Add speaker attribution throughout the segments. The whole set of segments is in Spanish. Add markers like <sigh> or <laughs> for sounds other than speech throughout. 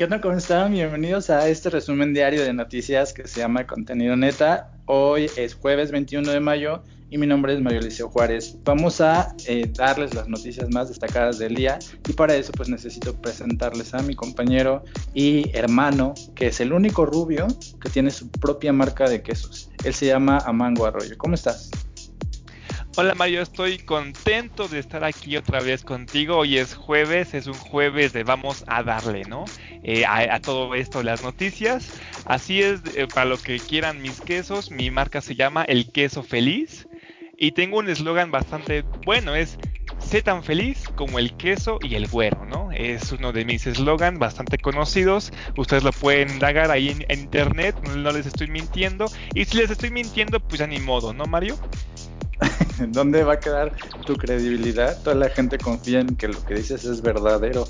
Speaker 1: ¿Qué tal? ¿Cómo están? Bienvenidos a este resumen diario de noticias que se llama Contenido Neta. Hoy es jueves 21 de mayo y mi nombre es Mario Liceo Juárez. Vamos a eh, darles las noticias más destacadas del día y para eso pues necesito presentarles a mi compañero y hermano, que es el único rubio que tiene su propia marca de quesos. Él se llama Amango Arroyo. ¿Cómo estás?
Speaker 2: Hola Mario, estoy contento de estar aquí otra vez contigo. Hoy es jueves, es un jueves de vamos a darle, ¿no? Eh, a, todo esto, las noticias. Así es, eh, para lo que quieran mis quesos, mi marca se llama El Queso Feliz. Y tengo un eslogan bastante bueno, es sé tan feliz como el queso y el güero, ¿no? Es uno de mis eslogans bastante conocidos. Ustedes lo pueden indagar ahí en, internet, no les estoy mintiendo. Y si les estoy mintiendo, pues ya ni modo, ¿no, Mario? <laughs>
Speaker 1: ¿Dónde va a quedar tu credibilidad? Toda la gente confía en que lo que dices es verdadero.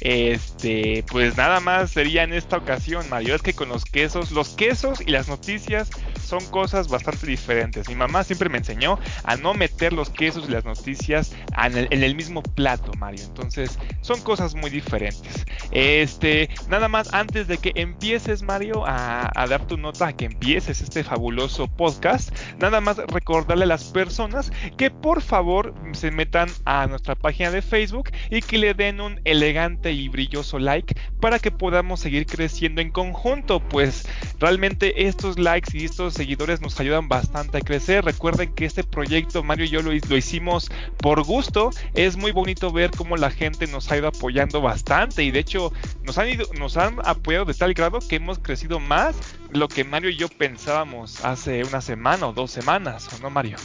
Speaker 2: Este, pues nada más sería en esta ocasión, Mario. Es que con los quesos, los quesos y las noticias son cosas bastante diferentes. Mi mamá siempre me enseñó a no meter los quesos y las noticias en el, mismo plato, Mario. Entonces, son cosas muy diferentes. Este, nada más antes de que empieces, Mario, a, dar tu nota, a que empieces este fabuloso podcast, nada más recordarle a las personas que por favor se metan a nuestra página de Facebook y que le den un elegante y brilloso like para que podamos seguir creciendo en conjunto. Pues realmente estos likes y estos seguidores nos ayudan bastante a crecer. Recuerden que este proyecto Mario y yo lo, hicimos por gusto. Es muy bonito ver cómo la gente nos ha ido apoyando bastante y de hecho nos han, ido, nos han apoyado de tal grado que hemos crecido más lo que Mario y yo pensábamos hace una semana o dos semanas, ¿o no Mario?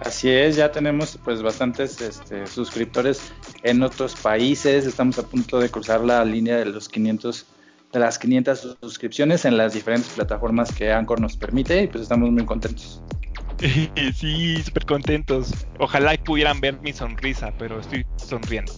Speaker 1: Así es, ya tenemos pues bastantes este, suscriptores en otros países, estamos a punto de cruzar la línea de los 500 de las 500 suscripciones en las diferentes plataformas que Anchor nos permite y pues estamos muy contentos. <laughs>
Speaker 2: Sí, súper contentos. Ojalá pudieran ver mi sonrisa, pero estoy sonriendo.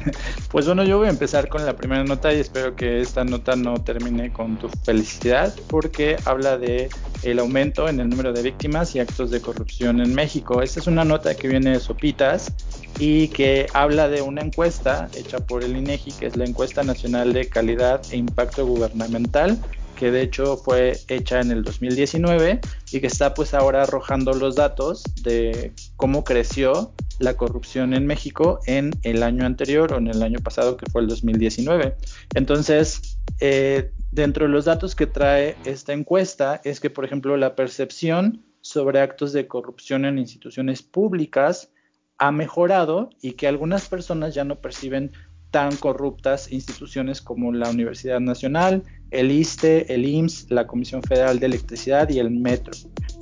Speaker 2: <laughs>
Speaker 1: pues bueno, yo voy a empezar con la primera nota y espero que esta nota no termine con tu felicidad porque habla de el aumento en el número de víctimas y actos de corrupción en México. Esta es una nota que viene de Sopitas y que habla de una encuesta hecha por el INEGI, que es la encuesta nacional de calidad e impacto gubernamental que de hecho fue hecha en el 2019 y que está pues ahora arrojando los datos de cómo creció la corrupción en México en el año anterior o en el año pasado que fue el 2019. Entonces, eh, dentro de los datos que trae esta encuesta es que, por ejemplo, la percepción sobre actos de corrupción en instituciones públicas ha mejorado y que algunas personas ya no perciben tan corruptas instituciones como la Universidad Nacional, el ISTE, el IMSS, la Comisión Federal de Electricidad y el Metro,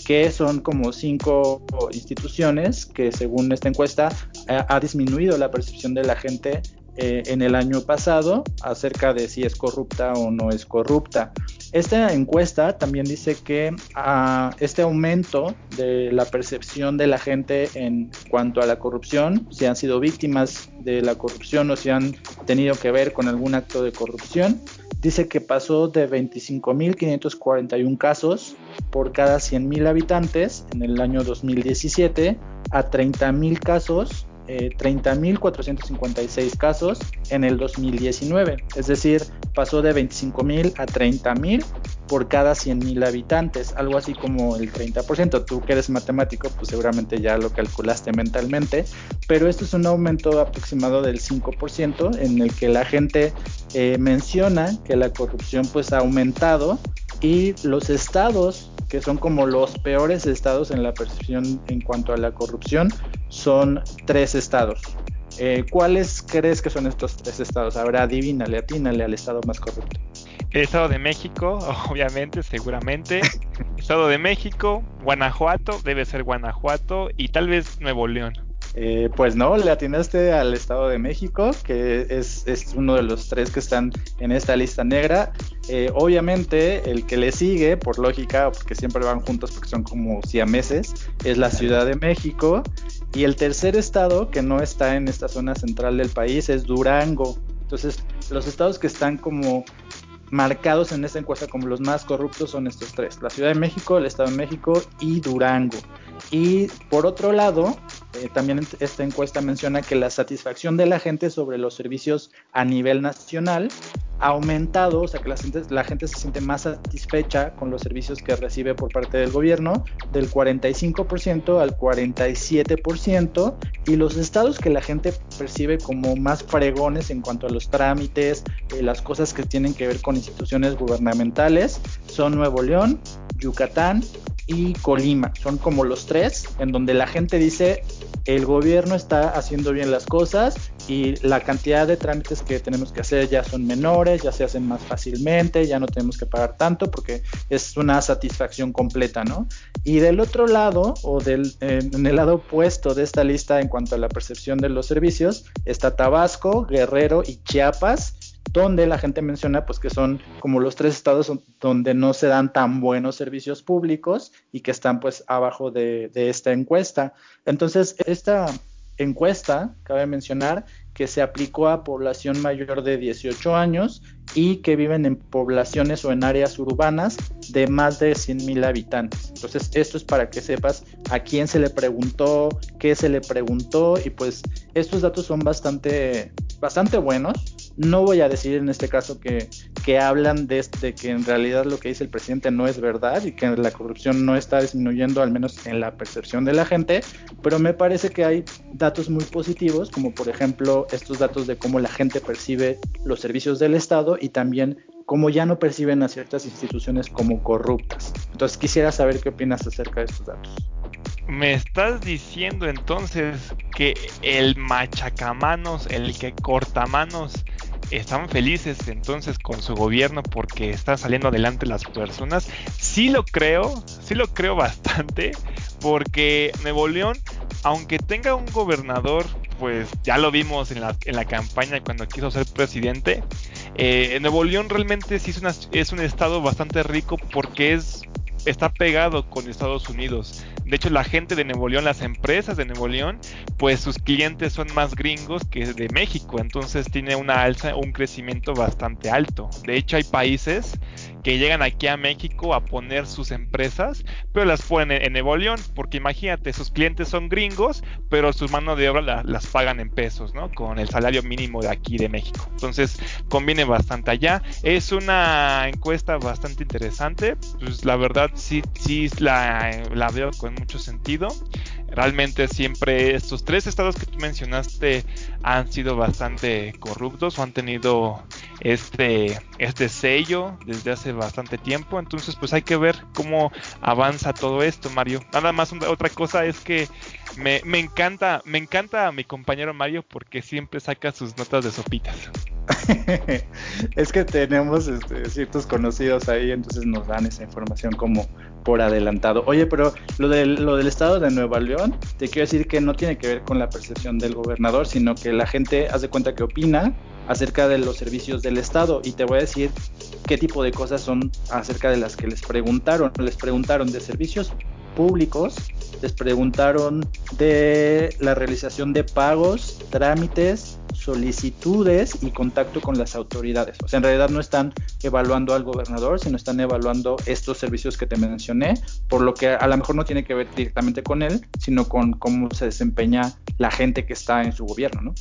Speaker 1: que son como cinco instituciones que según esta encuesta ha, disminuido la percepción de la gente eh, en el año pasado acerca de si es corrupta o no es corrupta. Esta encuesta también dice que ah, este aumento de la percepción de la gente en cuanto a la corrupción, si han sido víctimas de la corrupción o si han tenido que ver con algún acto de corrupción, dice que pasó de 25.541 casos por cada 100.000 habitantes en el año 2017 a 30.000 casos, eh, 30.456 casos en el 2019. Es decir, pasó de 25.000 a 30.000 por cada 100.000 habitantes, algo así como el 30%. Tú que eres matemático, pues seguramente ya lo calculaste mentalmente, pero esto es un aumento aproximado del 5% en el que la gente eh, menciona que la corrupción pues ha aumentado y los estados que son como los peores estados en la percepción en cuanto a la corrupción son tres estados. Eh, ¿Cuáles crees que son estos tres estados? Ahora adivínale, atínale al estado más corrupto.
Speaker 2: El Estado de México, <laughs> obviamente, seguramente. Estado de México, Guanajuato, debe ser Guanajuato y tal vez Nuevo León.
Speaker 1: Eh, pues no, le atinaste al Estado de México, que es, uno de los tres que están en esta lista negra. Eh, obviamente, el que le sigue, por lógica, porque siempre van juntos porque son como siameses, es la Ciudad de México. Y el tercer estado que no está en esta zona central del país es Durango. Entonces, los estados que están como marcados en esta encuesta como los más corruptos son estos tres, la Ciudad de México, el Estado de México y Durango. Y por otro lado, eh, también esta encuesta menciona que la satisfacción de la gente sobre los servicios a nivel nacional aumentado, o sea que la gente, la gente se siente más satisfecha con los servicios que recibe por parte del gobierno, del 45% al 47%, y los estados que la gente percibe como más fregones en cuanto a los trámites, eh, las cosas que tienen que ver con instituciones gubernamentales, son Nuevo León, Yucatán y Colima. Son como los tres en donde la gente dice el gobierno está haciendo bien las cosas y la cantidad de trámites que tenemos que hacer ya son menores, ya se hacen más fácilmente, ya no tenemos que pagar tanto porque es una satisfacción completa, ¿no? Y del otro lado, o del, en el lado opuesto de esta lista en cuanto a la percepción de los servicios, está Tabasco, Guerrero y Chiapas, donde la gente menciona pues que son como los tres estados donde no se dan tan buenos servicios públicos y que están pues abajo de, de esta encuesta. Entonces, esta encuesta, cabe mencionar, que se aplicó a población mayor de 18 años y que viven en poblaciones o en áreas urbanas de más de 100 mil habitantes. Entonces, esto es para que sepas a quién se le preguntó, qué se le preguntó y pues estos datos son bastante, bastante buenos no voy a decir en este caso que, que hablan de, este, que en realidad lo que dice el presidente no es verdad y que la corrupción no está disminuyendo, al menos en la percepción de la gente, pero me parece que hay datos muy positivos, como por ejemplo estos datos de cómo la gente percibe los servicios del Estado y también cómo ya no perciben a ciertas instituciones como corruptas. Entonces quisiera saber qué opinas acerca de estos datos.
Speaker 2: Me estás diciendo entonces que el machacamanos, el que cortamanos, están felices entonces con su gobierno porque están saliendo adelante las personas. Sí lo creo, sí lo creo <laughs> bastante, porque Nuevo León, aunque tenga un gobernador, pues ya lo vimos en la, en la campaña cuando quiso ser presidente, eh, Nuevo León realmente sí es, es un estado bastante rico porque es está pegado con Estados Unidos. De hecho, la gente de Nuevo León, las empresas de Nuevo León, pues sus clientes son más gringos que de México, entonces tiene una alza, un crecimiento bastante alto. De hecho, hay países que llegan aquí a México a poner sus empresas, pero las ponen en Nuevo León, porque imagínate, sus clientes son gringos, pero su mano de obra las pagan en pesos, ¿no? Con el salario mínimo de aquí de México. Entonces, conviene bastante allá. Es una encuesta bastante interesante, pues la verdad sí, sí la veo con mucho sentido. Realmente siempre estos tres estados que tú mencionaste han sido bastante corruptos o han tenido este, este sello desde hace bastante tiempo. Entonces pues hay que ver cómo avanza todo esto, Mario. Nada más otra cosa es que me, me encanta, me encanta mi compañero Mario porque siempre saca sus notas de sopitas. <laughs>
Speaker 1: es que tenemos este, ciertos conocidos ahí, entonces nos dan esa información como por adelantado. Oye, pero lo del, lo del estado de Nueva León, te quiero decir que no tiene que ver con la percepción del gobernador, sino que la gente hace cuenta que opina acerca de los servicios del estado y te voy a decir qué tipo de cosas son acerca de las que les preguntaron. Les preguntaron de servicios públicos, les preguntaron de la realización de pagos, trámites, solicitudes y contacto con las autoridades. O sea, en realidad no están evaluando al gobernador, sino están evaluando estos servicios que te mencioné, por lo que a lo mejor no tiene que ver directamente con él, sino con cómo se desempeña la gente que está en su gobierno, ¿no?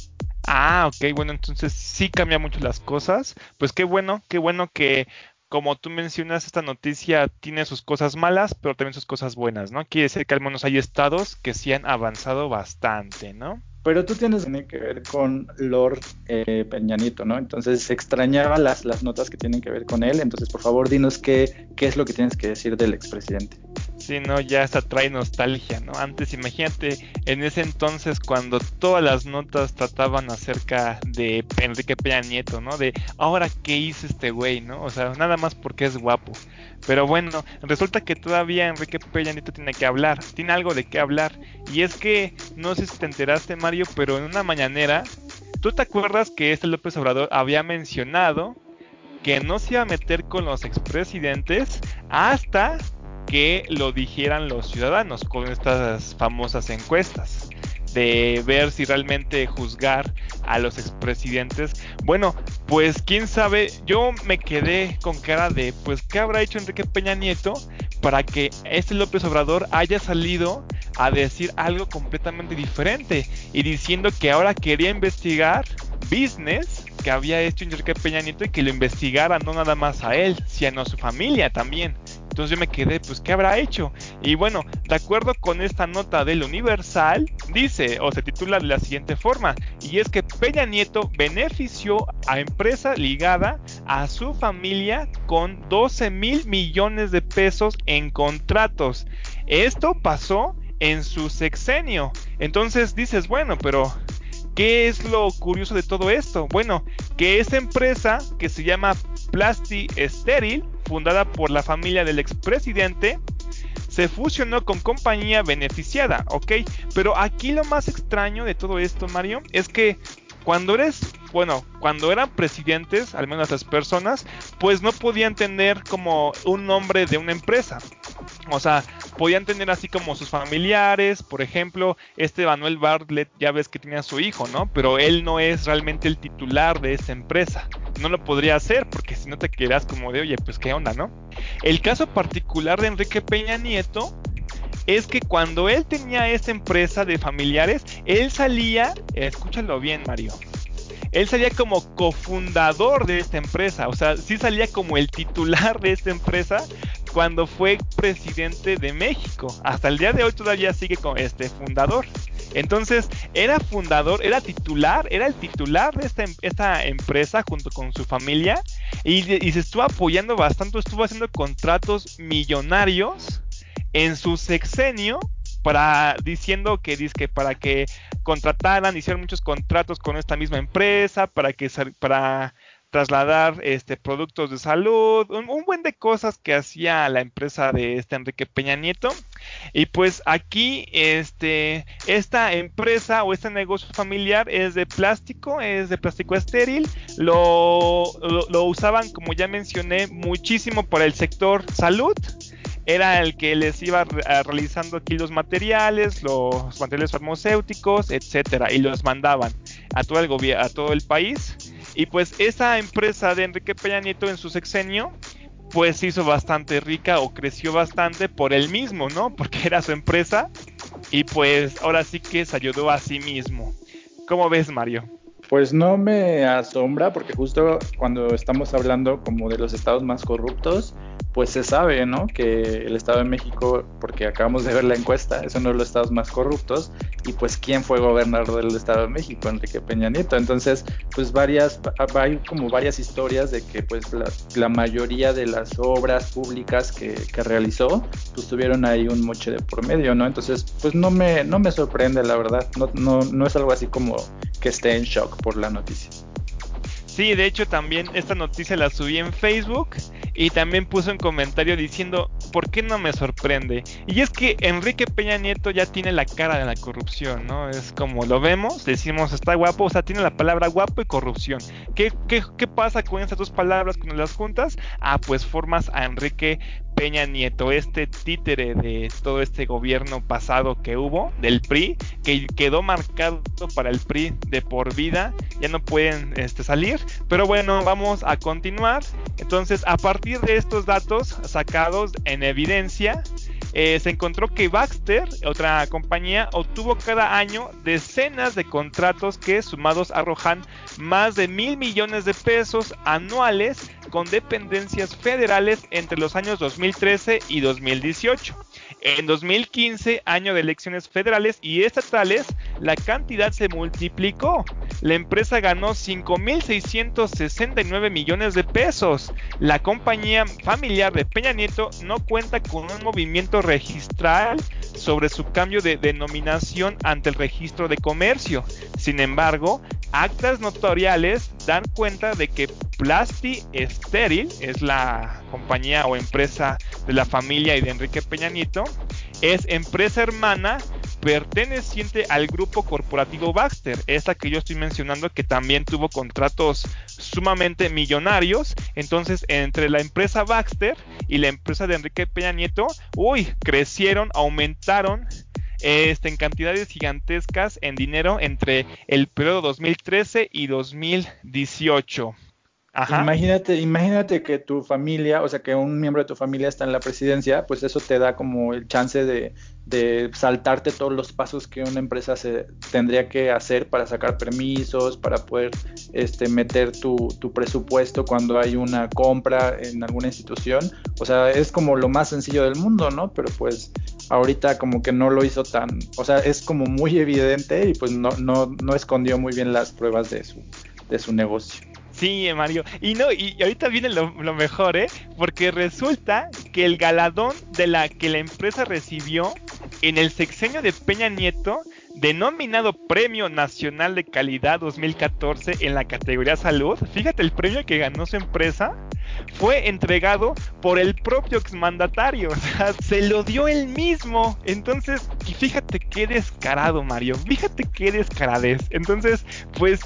Speaker 2: Ah, ok, bueno, entonces sí cambia mucho las cosas. Pues qué bueno, qué bueno que como tú mencionas, esta noticia tiene sus cosas malas, pero también sus cosas buenas, ¿no? Quiere decir que al menos hay estados que sí han avanzado bastante, ¿no?
Speaker 1: Pero tú tienes que ver con Lord eh, Peñanito, ¿no? Entonces extrañaba las, las notas que tienen que ver con él. Entonces, por favor, dinos qué, qué es lo que tienes que decir del expresidente.
Speaker 2: Sí, no, ya hasta trae nostalgia, ¿no? Antes, imagínate, en ese entonces cuando todas las notas trataban acerca de Enrique Peña Nieto, ¿no? De ahora qué hizo este güey, ¿no? O sea, nada más porque es guapo. Pero bueno, resulta que todavía Enrique Peña Nieto tiene que hablar, tiene algo de qué hablar. Y es que, no sé si te enteraste, Mario, pero en una mañanera, ¿tú te acuerdas que este López Obrador había mencionado que no se iba a meter con los expresidentes hasta que lo dijeran los ciudadanos con estas famosas encuestas? de ver si realmente juzgar a los expresidentes. Bueno, pues quién sabe, yo me quedé con cara de, pues, ¿qué habrá hecho Enrique Peña Nieto para que este López Obrador haya salido a decir algo completamente diferente y diciendo que ahora quería investigar business que había hecho Enrique Peña Nieto y que lo investigara no nada más a él, sino a su familia también. Entonces yo me quedé, pues, ¿qué habrá hecho? Y bueno, de acuerdo con esta nota del Universal, dice o se titula de la siguiente forma, y es que Peña Nieto benefició a empresa ligada a su familia con 12 mil millones de pesos en contratos. Esto pasó en su sexenio. Entonces dices, bueno, pero ¿qué es lo curioso de todo esto? Bueno, que esa empresa que se llama Plasti Steril fundada por la familia del expresidente, se fusionó con compañía beneficiada, ¿ok? Pero aquí lo más extraño de todo esto, Mario, es que cuando eres, bueno, cuando eran presidentes, al menos las personas, pues no podían tener como un nombre de una empresa. O sea, podían tener así como sus familiares, por ejemplo, este Manuel Bartlett, ya ves que tenía su hijo, ¿no? Pero él no es realmente el titular de esta empresa. No lo podría hacer porque si no te quedas como de, oye, pues qué onda, ¿no? El caso particular de Enrique Peña Nieto es que cuando él tenía esta empresa de familiares, él salía, escúchalo bien Mario, él salía como cofundador de esta empresa, o sea, sí salía como el titular de esta empresa cuando fue presidente de México. Hasta el día de hoy todavía sigue como este fundador. Entonces, era fundador, era titular, era el titular de esta, em, empresa junto con su familia y, se estuvo apoyando bastante, estuvo haciendo contratos millonarios en su sexenio para diciendo que que para que contrataran, hicieron muchos contratos con esta misma empresa para que para trasladar este productos de salud, un, buen de cosas que hacía la empresa de este Enrique Peña Nieto. Y pues aquí este esta empresa o este negocio familiar es de plástico, es de plástico estéril, lo, lo usaban como ya mencioné muchísimo para el sector salud era el que les iba realizando aquí los materiales, los materiales farmacéuticos, etcétera, y los mandaban a todo el a todo el país. Y pues esa empresa de Enrique Peña Nieto en su sexenio, pues se hizo bastante rica o creció bastante por él mismo, ¿no? <laughs> Porque era su empresa y pues ahora sí que se ayudó a sí mismo. ¿Cómo ves, Mario?
Speaker 1: Pues no me asombra porque justo cuando estamos hablando como de los estados más corruptos, pues se sabe, ¿no? Que el Estado de México, porque acabamos de ver la encuesta, es uno de los estados más corruptos, y pues quién fue gobernador del Estado de México, Enrique Peña Nieto. Entonces, pues varias, hay como varias historias de que pues la, mayoría de las obras públicas que, que, realizó, pues tuvieron ahí un moche de por medio, ¿no? Entonces, pues no me, no me sorprende, la verdad, no, no, no es algo así como que esté en shock por la noticia.
Speaker 2: Sí, de hecho también esta noticia la subí en Facebook y también puso un comentario diciendo, ¿por qué no me sorprende? Y es que Enrique Peña Nieto ya tiene la cara de la corrupción, ¿no? Es como lo vemos, decimos está guapo, o sea, tiene la palabra guapo y corrupción. ¿Qué, qué, qué pasa con estas dos palabras cuando las juntas? Ah, pues formas a Enrique Peña Nieto, este títere de todo este gobierno pasado que hubo, del PRI, que quedó marcado para el PRI de por vida, ya no pueden este, salir, pero bueno, vamos a continuar. Entonces, a partir de estos datos sacados en evidencia, eh, se encontró que Baxter, otra compañía, obtuvo cada año decenas de contratos que sumados arrojan más de mil millones de pesos anuales con dependencias federales entre los años 2013 y 2018. En 2015, año de elecciones federales y estatales, la cantidad se multiplicó. La empresa ganó 5.669 millones de pesos. La compañía familiar de Peña Nieto no cuenta con un movimiento registral sobre su cambio de denominación ante el registro de comercio. Sin embargo, actas notoriales dan cuenta de que Plasti Steril es la compañía o empresa de la familia y de Enrique Peña Nieto, es empresa hermana perteneciente al grupo corporativo Baxter, esta que yo estoy mencionando que también tuvo contratos sumamente millonarios. Entonces, entre la empresa Baxter y la empresa de Enrique Peña Nieto, uy, crecieron, aumentaron este, en cantidades gigantescas en dinero entre el periodo 2013 y 2018.
Speaker 1: Imagínate, imagínate que tu familia, o sea, que un miembro de tu familia está en la presidencia, pues eso te da como el chance de, saltarte todos los pasos que una empresa se tendría que hacer para sacar permisos, para poder este, meter tu, tu presupuesto cuando hay una compra en alguna institución. O sea, es como lo más sencillo del mundo, ¿no? Pero pues ahorita como que no lo hizo tan, o sea, es como muy evidente y pues no, no, no escondió muy bien las pruebas de su, de su negocio.
Speaker 2: Sí, Mario. Y no, y ahorita viene lo, mejor, ¿eh? Porque resulta que el galadón de la que la empresa recibió en el sexenio de Peña Nieto, denominado Premio Nacional de Calidad 2014 en la categoría salud, fíjate el premio que ganó su empresa, fue entregado por el propio exmandatario. O sea, se lo dio él mismo. Entonces, fíjate qué descarado, Mario. Fíjate qué descaradez. Entonces, pues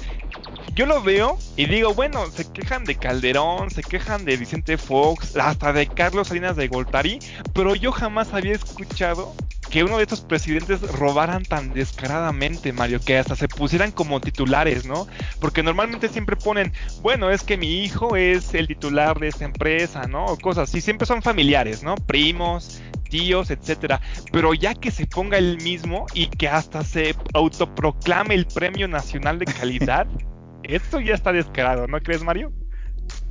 Speaker 2: yo lo veo y digo, bueno, se quejan de Calderón, se quejan de Vicente Fox, hasta de Carlos Salinas de Goltari, pero yo jamás había escuchado que uno de estos presidentes robaran tan descaradamente, Mario, que hasta se pusieran como titulares, ¿no? Porque normalmente siempre ponen, bueno, es que mi hijo es el titular de esta empresa, ¿no? O cosas así, siempre son familiares, ¿no? Primos, tíos, etcétera. Pero ya que se ponga él mismo y que hasta se autoproclame el Premio Nacional de Calidad, <laughs> esto ya está descarado, ¿no crees, Mario?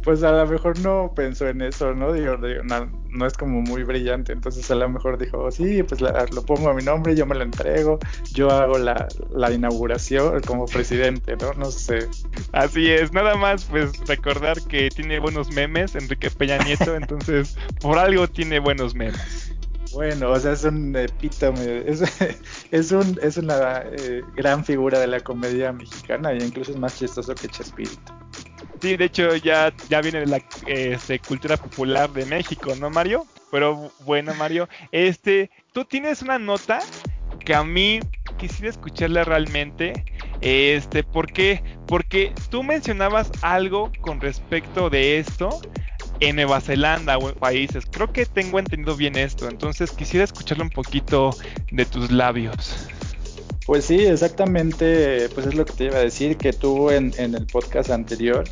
Speaker 1: Pues a lo mejor no pensó en eso, ¿no? Digo, no, es como muy brillante, entonces a lo mejor dijo, sí, pues lo pongo a mi nombre, yo me lo entrego, yo hago la, la, inauguración como presidente, ¿no? No sé.
Speaker 2: Así es, nada más pues recordar que tiene buenos memes, Enrique Peña Nieto, <laughs> entonces por algo tiene buenos memes.
Speaker 1: Bueno, o sea, es un epítome, es, es, un, es una eh, gran figura de la comedia mexicana e incluso es más chistoso que Chespirito.
Speaker 2: Sí, de hecho ya, ya viene de la este, cultura popular de México, ¿no, Mario? Pero bueno, Mario, este, tú tienes una nota que a mí quisiera escucharla realmente. Este, ¿por qué? Porque tú mencionabas algo con respecto de esto en Nueva Zelanda o en países. Creo que tengo entendido bien esto, entonces quisiera escucharlo un poquito de tus labios.
Speaker 1: Pues sí, exactamente, pues es lo que te iba a decir, que tú en, en el podcast anterior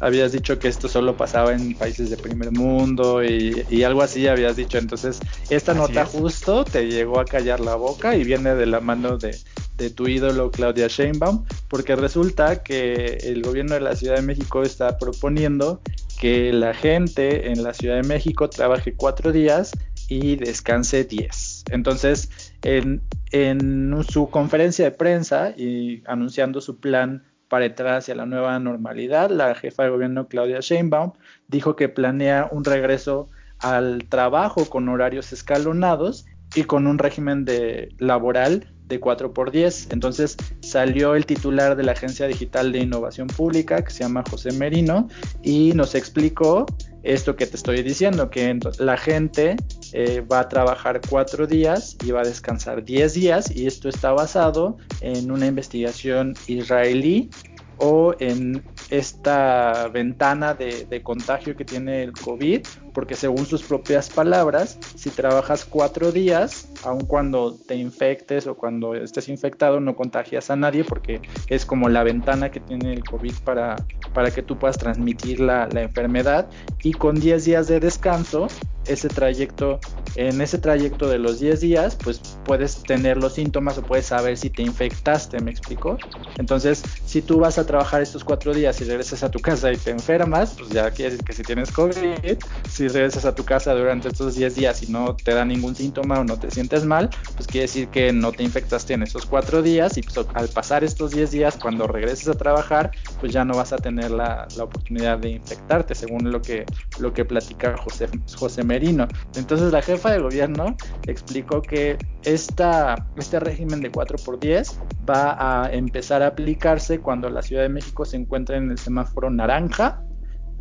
Speaker 1: habías dicho que esto solo pasaba en países de primer mundo y, algo así habías dicho. Entonces, esta nota justo te llegó a callar la boca y viene de la mano de, de tu ídolo Claudia Sheinbaum, porque resulta que el gobierno de la Ciudad de México está proponiendo que la gente en la Ciudad de México trabaje cuatro días y descanse diez. Entonces, en, en su conferencia de prensa y anunciando su plan para entrar hacia la nueva normalidad. La jefa de gobierno Claudia Sheinbaum dijo que planea un regreso al trabajo con horarios escalonados y con un régimen de laboral de 4 por 10. Entonces salió el titular de la Agencia Digital de Innovación Pública, que se llama José Merino, y nos explicó esto que te estoy diciendo, que la gente eh, va a trabajar cuatro días y va a descansar 10 días, y esto está basado en una investigación israelí o en esta ventana de, contagio que tiene el COVID, porque según sus propias palabras, si trabajas cuatro días, aun cuando te infectes o cuando estés infectado, no contagias a nadie, porque es como la ventana que tiene el COVID para, para que tú puedas transmitir la, la enfermedad. Y con 10 días de descanso, ese trayecto, en ese trayecto de los 10 días, pues puedes tener los síntomas o puedes saber si te infectaste, ¿me explico? Entonces, si tú vas a trabajar estos cuatro días y regresas a tu casa y te enfermas, pues ya quiere decir que si tienes COVID, si regresas a tu casa durante estos 10 días y no te da ningún síntoma o no te sientes mal, pues quiere decir que no te infectaste en esos cuatro días y pues al pasar estos 10 días, cuando regreses a trabajar, pues ya no vas a tener la, la oportunidad de infectarte, según lo que, lo que platica José, José Merino. Entonces la jefa de gobierno explicó que esta, este régimen de 4x10 va a empezar a aplicarse cuando la Ciudad de México se encuentre en el semáforo naranja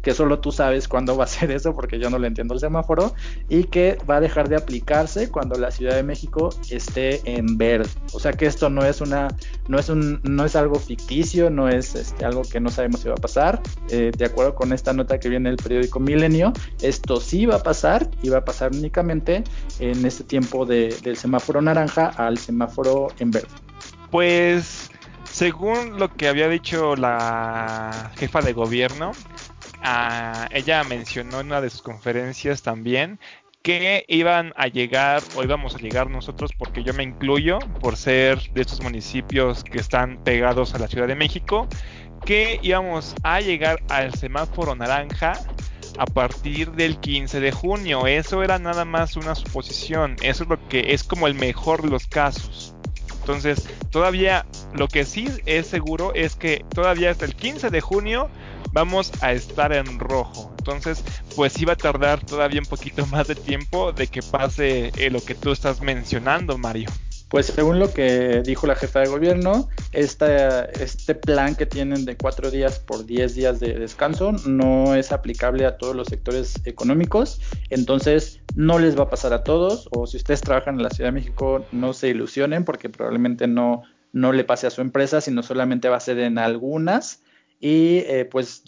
Speaker 1: que solo tú sabes cuándo va a ser eso, porque yo no le entiendo el semáforo, y que va a dejar de aplicarse cuando la Ciudad de México esté en verde. O sea que esto no es una, no es un, no es algo ficticio, no es este, algo que no sabemos si va a pasar. Eh, de acuerdo con esta nota que viene del periódico Milenio, esto sí va a pasar y va a pasar únicamente en este tiempo de, del semáforo naranja al semáforo en verde.
Speaker 2: Pues según lo que había dicho la jefa de gobierno, ella mencionó en una de sus conferencias también que iban a llegar o íbamos a llegar nosotros porque yo me incluyo por ser de estos municipios que están pegados a la Ciudad de México que íbamos a llegar al semáforo naranja a partir del 15 de junio. Eso era nada más una suposición. Eso es lo que es como el mejor de los casos. Entonces, todavía lo que sí es seguro es que todavía hasta el 15 de junio vamos a estar en rojo. Entonces, pues va a tardar todavía un poquito más de tiempo de que pase eh, lo que tú estás mencionando, Mario.
Speaker 1: Pues según lo que dijo la jefa de gobierno, este plan que tienen de cuatro días por diez días de descanso no es aplicable a todos los sectores económicos, entonces no les va a pasar a todos, o si ustedes trabajan en la Ciudad de México, no se ilusionen porque probablemente no, no le pase a su empresa, sino solamente va a ser en algunas. Y eh, pues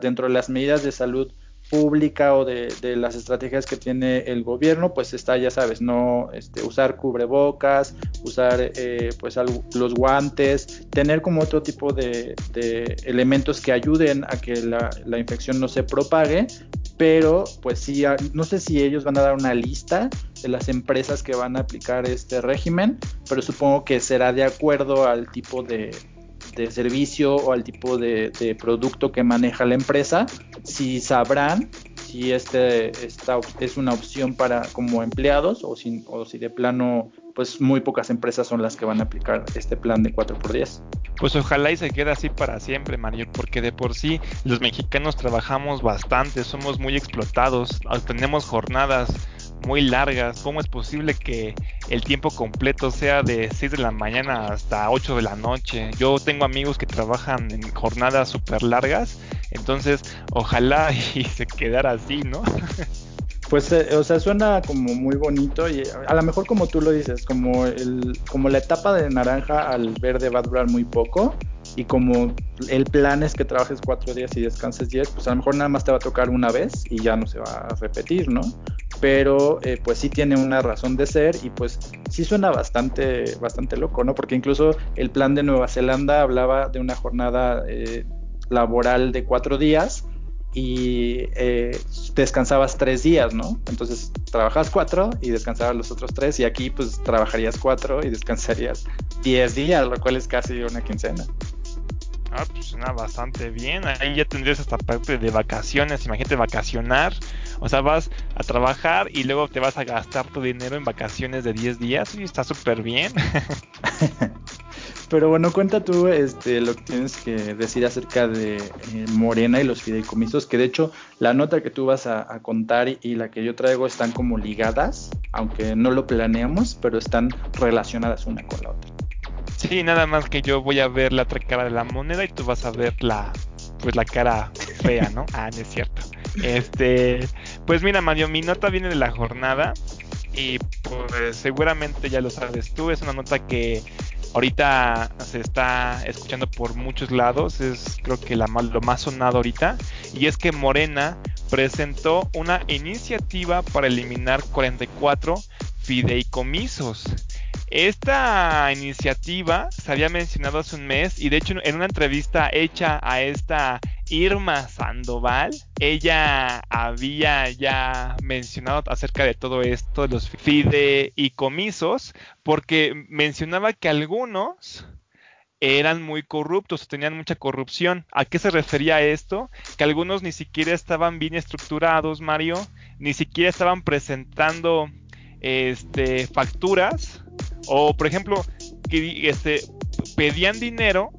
Speaker 1: dentro de las medidas de salud pública o de, las estrategias que tiene el gobierno, pues está, ya sabes, no este, usar cubrebocas, usar eh, pues los guantes, tener como otro tipo de, elementos que ayuden a que la, la, infección no se propague, pero pues sí, no sé si ellos van a dar una lista de las empresas que van a aplicar este régimen, pero supongo que será de acuerdo al tipo de, de servicio o al tipo de, producto que maneja la empresa, si sabrán si este esta es una opción para como empleados o si, o si de plano pues muy pocas empresas son las que van a aplicar este plan de 4x10.
Speaker 2: Pues ojalá y se quede así para siempre, Mario, porque de por sí los mexicanos trabajamos bastante, somos muy explotados, tenemos jornadas muy largas. ¿Cómo es posible que el tiempo completo sea de 6 de la mañana hasta 8 de la noche? Yo tengo amigos que trabajan en jornadas súper largas, entonces ojalá <laughs> y se quedara así, ¿no?
Speaker 1: Pues, eh, o sea, suena como muy bonito y a lo mejor como tú lo dices, como, el, como la etapa de naranja al verde va a durar muy poco y como el plan es que trabajes cuatro días y descanses diez, pues a lo mejor nada más te va a tocar una vez y ya no se va a repetir, ¿no? Pero eh, pues sí tiene una razón de ser y pues sí suena bastante, bastante loco, ¿no? Porque incluso el plan de Nueva Zelanda hablaba de una jornada eh, laboral de cuatro días y eh, descansabas tres días, ¿no? Entonces trabajas cuatro y descansabas los otros tres y aquí pues trabajarías cuatro y descansarías diez días, lo cual es casi una quincena.
Speaker 2: Ah, pues suena bastante bien. Ahí ya tendrías esta parte de vacaciones. Imagínate vacacionar. O sea, vas a trabajar y luego te vas a gastar tu dinero en vacaciones de 10 días. Y está súper bien. <laughs>
Speaker 1: Pero bueno, cuenta tú este, lo que tienes que decir acerca de eh, Morena y los fideicomisos, que de hecho la nota que tú vas a, contar y, la que yo traigo están como ligadas, aunque no lo planeamos, pero están relacionadas una con la otra.
Speaker 2: Sí, nada más que yo voy a ver la otra cara de la moneda y tú vas a ver la, pues la cara fea, ¿no? Ah, no es cierto. Este, pues mira, Mario, mi nota viene de la jornada y pues seguramente ya lo sabes tú, es una nota que ahorita se está escuchando por muchos lados, es creo que la, lo más sonado ahorita, y es que Morena presentó una iniciativa para eliminar 44 fideicomisos. Esta iniciativa se había mencionado hace un mes y de hecho en una entrevista hecha a esta Irma Sandoval, ella había ya mencionado acerca de todo esto, de los fideicomisos, porque mencionaba que algunos eran muy corruptos, tenían mucha corrupción. ¿A qué se refería esto? Que algunos ni siquiera estaban bien estructurados, Mario, ni siquiera estaban presentando este, facturas o, por ejemplo, que este, pedían dinero,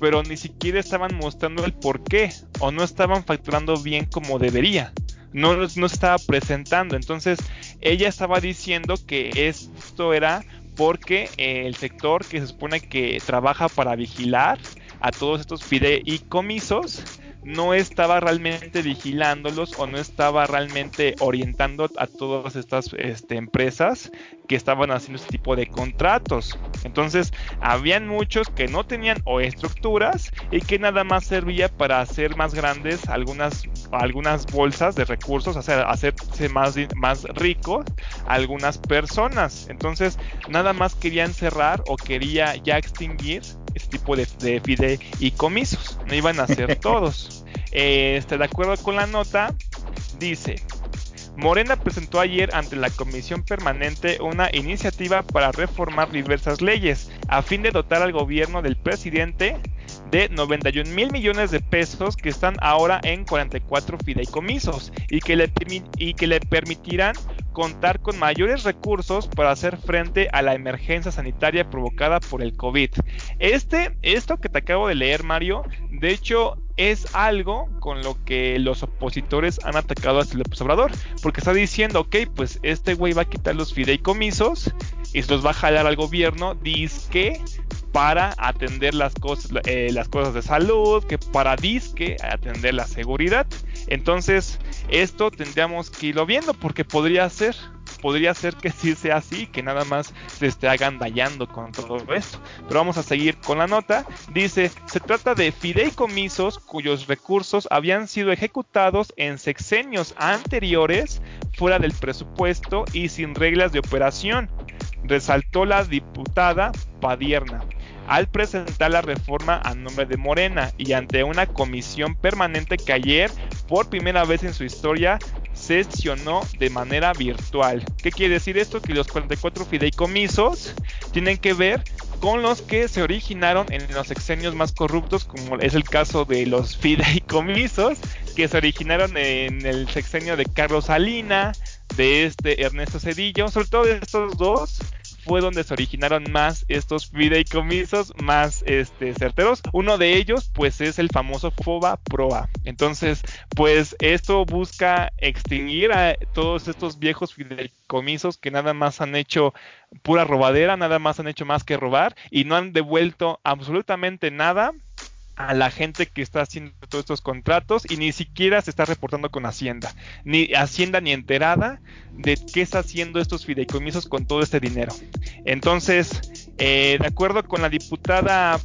Speaker 2: pero ni siquiera estaban mostrando el por qué, o no estaban facturando bien como debería. No, no estaba presentando. Entonces, ella estaba diciendo que esto era porque el sector que se supone que trabaja para vigilar a todos estos fideicomisos no estaba realmente vigilándolos o no estaba realmente orientando a todas estas este, empresas que estaban haciendo este tipo de contratos. Entonces, habían muchos que no tenían o estructuras y que nada más servía para hacer más grandes algunas, algunas bolsas de recursos, hacer, hacerse más, más ricos algunas personas. Entonces, nada más querían cerrar o quería ya extinguir este tipo de, de fideicomisos. No iban a ser <laughs> todos. Este, de acuerdo con la nota, dice, Morena presentó ayer ante la Comisión Permanente una iniciativa para reformar diversas leyes a fin de dotar al gobierno del presidente de 91 mil millones de pesos que están ahora en 44 fideicomisos y que le, y que permitirán contar con mayores recursos para hacer frente a la emergencia sanitaria provocada por el COVID. Este, esto que te acabo de leer, Mario, de hecho es algo con lo que los opositores han atacado a López Obrador, porque está diciendo, ok, pues este güey va a quitar los fideicomisos y se los va a jalar al gobierno, que para atender las cosas, eh, las cosas de salud, que para disque atender la seguridad. Entonces, esto tendríamos que irlo viendo porque podría ser, podría ser que sí sea así, que nada más se esté agandallando con todo esto. Pero vamos a seguir con la nota. Dice, se trata de fideicomisos cuyos recursos habían sido ejecutados en sexenios anteriores fuera del presupuesto y sin reglas de operación, resaltó la diputada Padierna al presentar la reforma a nombre de Morena y ante una comisión permanente que ayer, por primera vez en su historia, sesionó de manera virtual. ¿Qué quiere decir esto? Que los 44 fideicomisos tienen que ver con los que se originaron en los sexenios más corruptos, como es el caso de los <laughs> fideicomisos, que se originaron en el sexenio de Carlos Salina, de este Ernesto Cedillo, sobre todo de estos dos, fue donde se originaron más estos fideicomisos más este, certeros. Uno de ellos, pues, es el famoso FOBA Proa. Entonces, pues, esto busca extinguir a todos estos viejos fideicomisos que nada más han hecho pura robadera, nada más han hecho más que robar y no han devuelto absolutamente nada a la gente que está haciendo todos estos contratos y ni siquiera se está reportando con Hacienda, ni Hacienda ni enterada de qué está haciendo estos fideicomisos con todo este dinero. Entonces, eh, de acuerdo con la diputada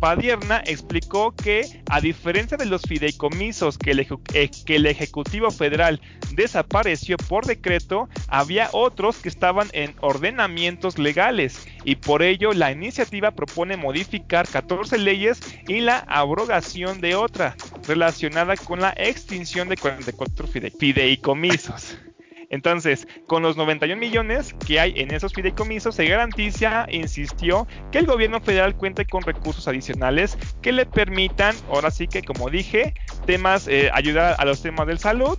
Speaker 2: Padierna explicó que, a diferencia de los fideicomisos que el, eh, que el, Ejecutivo Federal desapareció por decreto, había otros que estaban en ordenamientos legales y por ello la iniciativa propone modificar 14 leyes y la abrogación de otra relacionada con la extinción de 44 fideicomisos. Entonces, con los 91 millones que hay en esos fideicomisos, se garantiza, insistió, que el gobierno federal cuente con recursos adicionales que le permitan, ahora sí que como dije, temas, eh, ayudar a los temas de salud,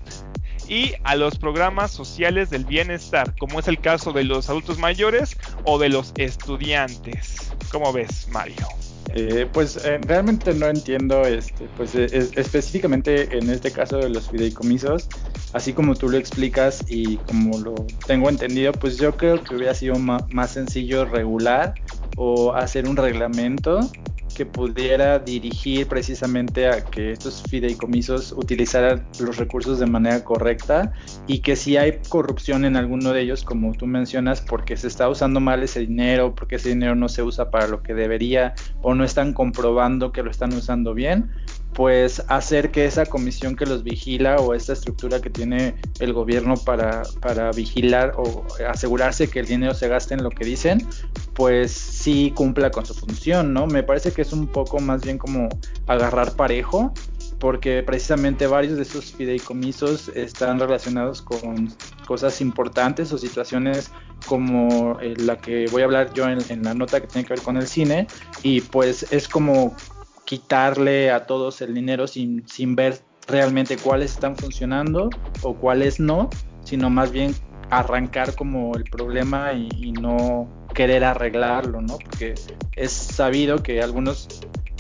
Speaker 2: y a los programas sociales del bienestar, como es el caso de los adultos mayores o de los estudiantes. ¿Cómo ves, Mario?
Speaker 1: Eh, pues eh, realmente no entiendo, este, pues específicamente en este caso de los fideicomisos, así como tú lo explicas y como lo tengo entendido, pues yo creo que hubiera sido más sencillo regular o hacer un reglamento que pudiera dirigir precisamente a que estos fideicomisos utilizaran los recursos de manera correcta y que si hay corrupción en alguno de ellos, como tú mencionas, porque se está usando mal ese dinero, porque ese dinero no se usa para lo que debería o no están comprobando que lo están usando bien, pues hacer que esa comisión que los vigila o esta estructura que tiene el gobierno para, para vigilar o asegurarse que el dinero se gaste en lo que dicen, pues sí cumpla con su función, ¿no? Me parece que es un poco más bien como agarrar parejo, porque precisamente varios de esos fideicomisos están relacionados con cosas importantes o situaciones como eh, la que voy a hablar yo en, en la nota que tiene que ver con el cine, y pues es como quitarle a todos el dinero sin, sin ver realmente cuáles están funcionando o cuáles no, sino más bien arrancar como el problema y, no querer arreglarlo, ¿no? Porque es sabido que algunos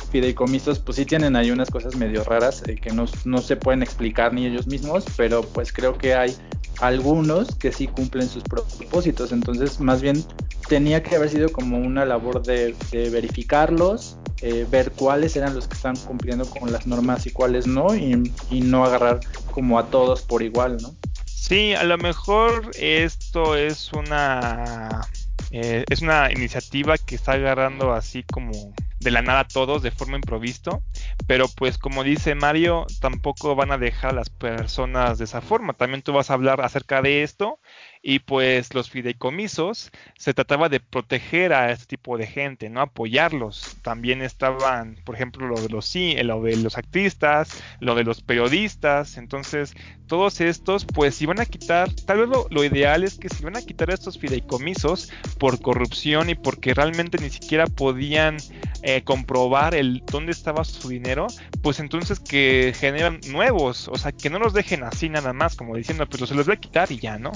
Speaker 1: fideicomisos pues sí tienen ahí unas cosas medio raras eh, que no, no, se pueden explicar ni ellos mismos, pero pues creo que hay algunos que sí cumplen sus propósitos, entonces más bien tenía que haber sido como una labor de verificarlos eh, ver cuáles eran los que están cumpliendo con las normas y cuáles no, y, no agarrar como a todos por igual, ¿no?
Speaker 2: Sí, a lo mejor esto es una eh, es una iniciativa que está agarrando así como de la nada a todos de forma improvisto, pero pues como dice Mario, tampoco van a dejar a las personas de esa forma. También tú vas a hablar acerca de esto y pues los fideicomisos se trataba de proteger a este tipo de gente, ¿no? Apoyarlos. También estaban, por ejemplo, lo de los sí, lo de los activistas, lo de los periodistas. Entonces, todos estos, pues iban a quitar, tal vez lo, ideal es que se iban a quitar estos fideicomisos por corrupción y porque realmente ni siquiera podían eh, comprobar el dónde estaba su dinero, pues entonces que generan nuevos, o sea, que no los dejen así nada más, como diciendo, pues se los voy a quitar y ya, ¿no?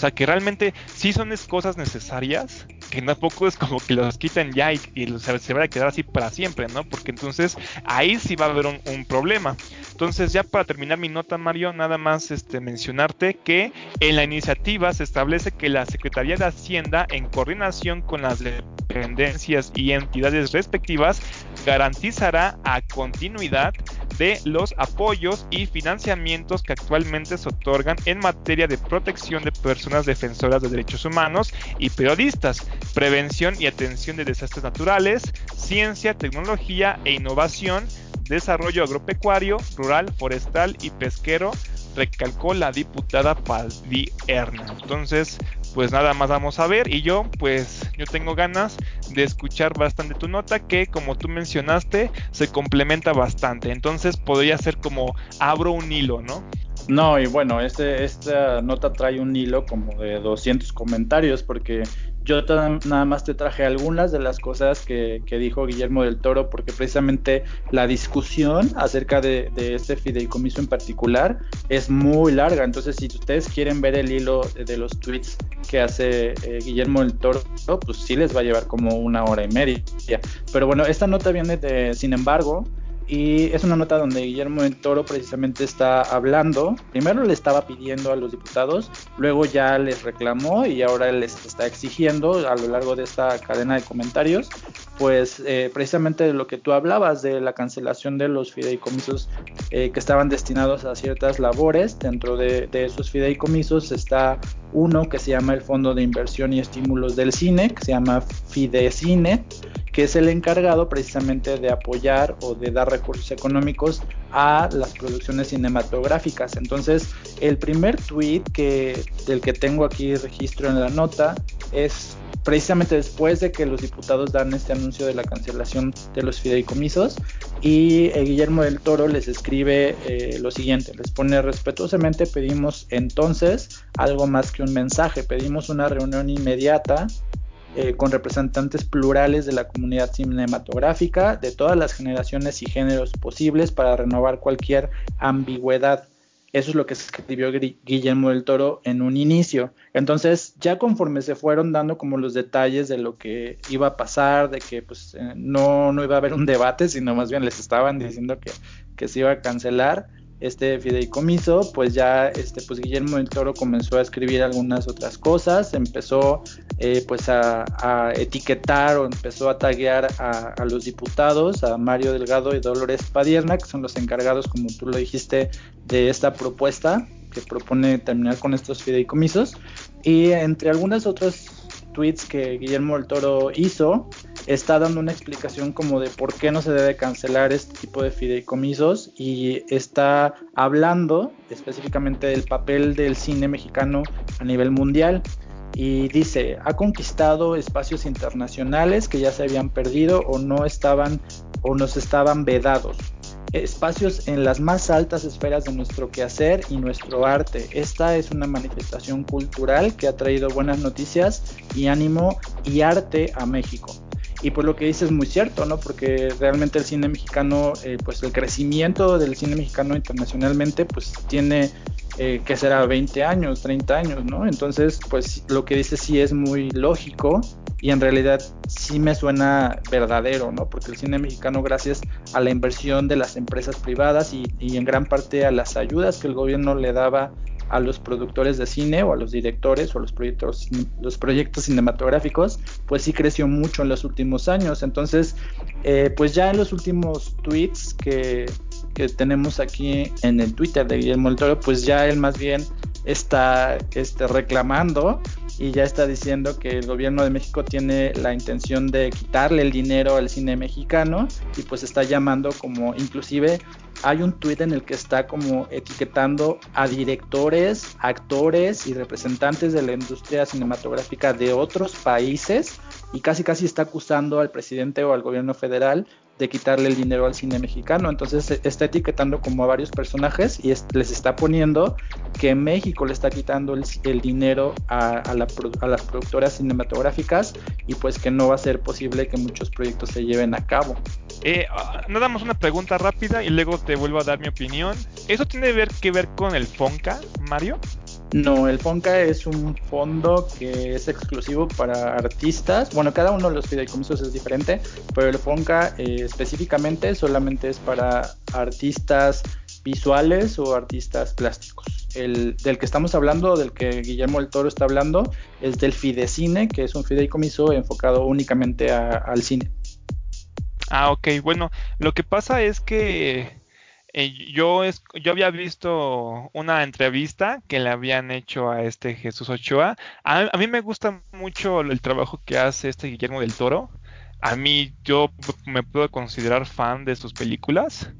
Speaker 2: Sea, que realmente sí son cosas necesarias, que tampoco es como que los quiten ya y, se, van a quedar así para siempre, ¿no? Porque entonces ahí sí va a haber un, problema. Entonces, ya para terminar mi nota, Mario, nada más este, mencionarte que en la iniciativa se establece que la Secretaría de Hacienda, en coordinación con las dependencias y entidades respectivas, garantizará a continuidad de los apoyos y financiamientos que actualmente se otorgan en materia de protección de personas defensoras de derechos humanos y periodistas, prevención y atención de desastres naturales, ciencia, tecnología e innovación, desarrollo agropecuario, rural, forestal y pesquero, recalcó la diputada Erna. Entonces, pues nada más vamos a ver. Y yo pues yo tengo ganas de escuchar bastante tu nota que como tú mencionaste se complementa bastante. Entonces podría ser como abro un hilo no
Speaker 1: no, y bueno, este, esta nota trae un hilo como de 200 comentarios porque yo nada más te traje algunas de las cosas que, dijo Guillermo del Toro, porque precisamente la discusión acerca de, este fideicomiso en particular es muy larga. Entonces, si ustedes quieren ver el hilo de los tweets que hace eh, Guillermo del Toro, pues sí les va a llevar como una hora y media. Pero bueno, esta nota viene de, sin embargo, y es una nota donde Guillermo del Toro precisamente está hablando. Primero le estaba pidiendo a los diputados, luego ya les reclamó y ahora les está exigiendo a lo largo de esta cadena de comentarios, pues eh, precisamente de lo que tú hablabas, de la cancelación de los fideicomisos eh, que estaban destinados a ciertas labores. Dentro de, de esos fideicomisos está uno que se llama el Fondo de Inversión y Estímulos del Cine, que se llama Fidecine que es el encargado precisamente de apoyar o de dar recursos económicos a las producciones cinematográficas. Entonces, el primer tweet que, del que tengo aquí registro en la nota es precisamente después de que los diputados dan este anuncio de la cancelación de los fideicomisos y eh, Guillermo del Toro les escribe eh, lo siguiente, les pone respetuosamente pedimos entonces algo más que un mensaje, pedimos una reunión inmediata eh, con representantes plurales de la comunidad cinematográfica, de todas las generaciones y géneros posibles para renovar cualquier ambigüedad. Eso es lo que escribió Guillermo del Toro en un inicio. Entonces, ya conforme se fueron dando como los detalles de lo que iba a pasar, de que pues eh, no, no iba a haber un debate, sino más bien les estaban diciendo que, que se iba a cancelar, este fideicomiso, pues ya este, pues Guillermo del Toro comenzó a escribir algunas otras cosas, empezó eh, pues a, etiquetar o empezó a taguear a, los diputados, a Mario Delgado y Dolores Padierna, que son los encargados, como tú lo dijiste, de esta propuesta que propone terminar con estos fideicomisos. Y entre algunas otras que Guillermo del Toro hizo, está dando una explicación como de por qué no se debe cancelar este tipo de fideicomisos y está hablando específicamente del papel del cine mexicano a nivel mundial. Y dice, ha conquistado espacios internacionales que ya se habían perdido o no estaban o nos estaban vedados espacios en las más altas esferas de nuestro quehacer y nuestro arte. Esta es una manifestación cultural que ha traído buenas noticias y ánimo y arte a México. Y pues lo que dice es muy cierto, ¿no? Porque realmente el cine mexicano, eh, pues el crecimiento del cine mexicano internacionalmente, pues tiene eh, que será 20 años, 30 años, ¿no? Entonces, pues lo que dice sí es muy lógico y en realidad sí me suena verdadero, ¿no? Porque el cine mexicano, gracias a la inversión de las empresas privadas y, en gran parte a las ayudas que el gobierno le daba a los productores de cine o a los directores o a los proyectos, los proyectos cinematográficos, pues sí creció mucho en los últimos años. Entonces, eh, pues ya en los últimos tweets que, que tenemos aquí en el Twitter de Guillermo del Toro, pues ya él más bien está este, reclamando y ya está diciendo que el gobierno de México tiene la intención de quitarle el dinero al cine mexicano y pues está llamando como inclusive hay un tuit en el que está como etiquetando a directores, actores y representantes de la industria cinematográfica de otros países y casi casi está acusando al presidente o al gobierno federal de quitarle el dinero al cine mexicano. Entonces está etiquetando como a varios personajes y les está poniendo que México le está quitando el, dinero a, las productoras cinematográficas y pues que no va a ser posible que muchos proyectos se lleven a cabo.
Speaker 2: Eh, ah, nada más una pregunta rápida y luego te vuelvo a dar mi opinión. ¿Eso tiene que ver con el FONCA, Mario?
Speaker 1: No, el FONCA es un fondo que es exclusivo para artistas. Bueno, cada uno de los fideicomisos es diferente, pero el FONCA eh, específicamente solamente es para artistas visuales o artistas plásticos. El del que estamos hablando, del que Guillermo el Toro está hablando, es del Fidecine, que es un fideicomiso enfocado únicamente al cine.
Speaker 2: Ah, ok. Bueno, lo que pasa es que eh, yo, es, yo había visto una entrevista que le habían hecho a este Jesús Ochoa. A, mí me gusta mucho el trabajo que hace este Guillermo del Toro. A mí yo me puedo considerar fan de sus películas.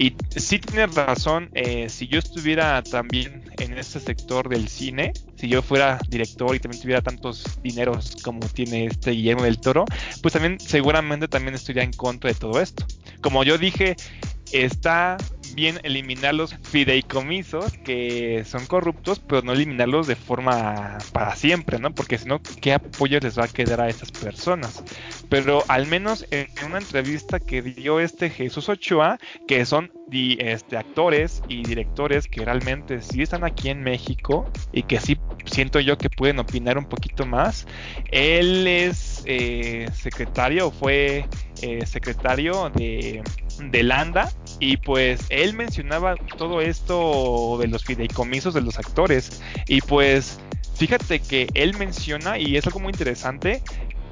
Speaker 2: Y sí tienes razón, eh, si yo estuviera también en este sector del cine, si yo fuera director y también tuviera tantos dineros como tiene este Guillermo del Toro, pues también seguramente también estaría en contra de todo esto. Como yo dije, está bien eliminar los fideicomisos que son corruptos, pero no eliminarlos de forma para siempre, ¿no? Porque si no, ¿qué apoyo les va a quedar a esas personas? Pero al menos en una entrevista que dio este Jesús Ochoa, que son este, actores y directores que realmente sí están aquí en México y que sí siento yo que pueden opinar un poquito más, él es eh, secretario, fue eh, secretario de, de Landa y pues él mencionaba todo esto de los fideicomisos de los actores. Y pues fíjate que él menciona, y es algo muy interesante,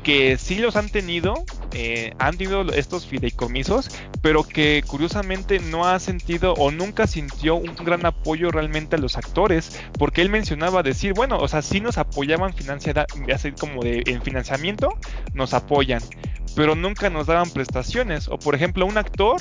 Speaker 2: que sí los han tenido, eh, han tenido estos fideicomisos, pero que curiosamente no ha sentido o nunca sintió un gran apoyo realmente a los actores, porque él mencionaba decir, bueno, o sea, sí nos apoyaban financiada, así como de en financiamiento, nos apoyan, pero nunca nos daban prestaciones. O por ejemplo, un actor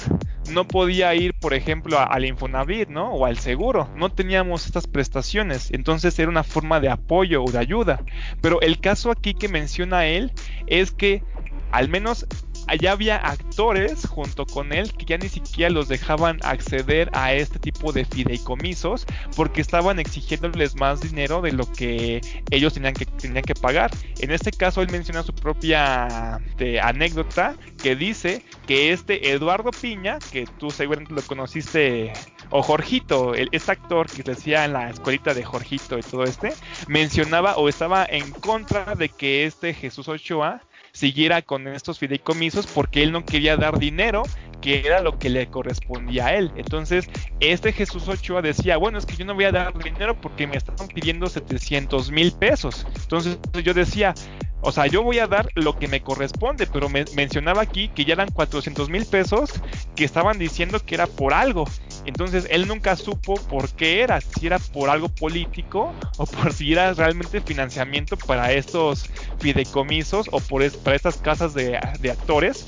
Speaker 2: no podía ir, por ejemplo, al Infonavit, ¿no? O al seguro. No teníamos estas prestaciones. Entonces era una forma de apoyo o de ayuda. Pero el caso aquí que menciona él es que al menos allá había actores junto con él que ya ni siquiera los dejaban acceder a este tipo de fideicomisos porque estaban exigiéndoles más dinero de lo que ellos tenían que, tenían que pagar. En este caso él menciona su propia este, anécdota que dice que este Eduardo Piña, que tú seguramente lo conociste, o Jorgito, el, este actor que decía en la escuelita de Jorgito y todo este, mencionaba o estaba en contra de que este Jesús Ochoa siguiera con estos fideicomisos porque él no quería dar dinero que era lo que le correspondía a él. Entonces, este Jesús Ochoa decía, bueno, es que yo no voy a dar dinero porque me están pidiendo 700 mil pesos. Entonces yo decía, o sea, yo voy a dar lo que me corresponde, pero me mencionaba aquí que ya eran 400 mil pesos que estaban diciendo que era por algo. Entonces él nunca supo por qué era, si era por algo político o por si era realmente financiamiento para estos fideicomisos o por para estas casas de, actores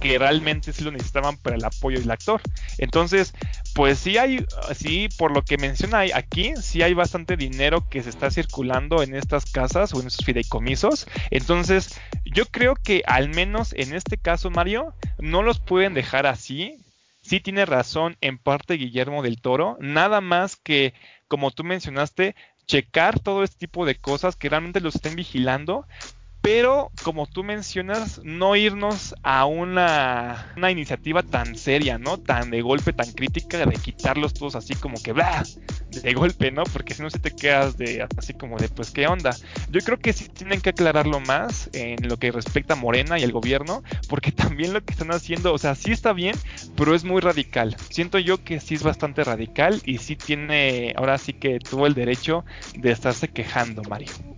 Speaker 2: que realmente sí lo necesitaban para el apoyo del actor. Entonces, pues sí hay, sí, por lo que menciona aquí, sí hay bastante dinero que se está circulando en estas casas o en estos fideicomisos. Entonces, yo creo que al menos en este caso, Mario, no los pueden dejar así. Sí tiene razón en parte Guillermo del Toro, nada más que, como tú mencionaste, checar todo este tipo de cosas que realmente los estén vigilando pero como tú mencionas, no irnos a una, iniciativa tan seria, ¿no? Tan de golpe, tan crítica, de quitarlos todos así como que, ¡blah! De golpe, ¿no? Porque si no se te quedas de así como de, pues, ¿qué onda? Yo creo que sí tienen que aclararlo más en lo que respecta a Morena y el gobierno, porque <laughs> también lo que están haciendo, o sea, sí está bien, pero es muy radical. Siento yo que sí es bastante radical y sí tiene, ahora sí que tuvo el derecho de estarse quejando, Mario.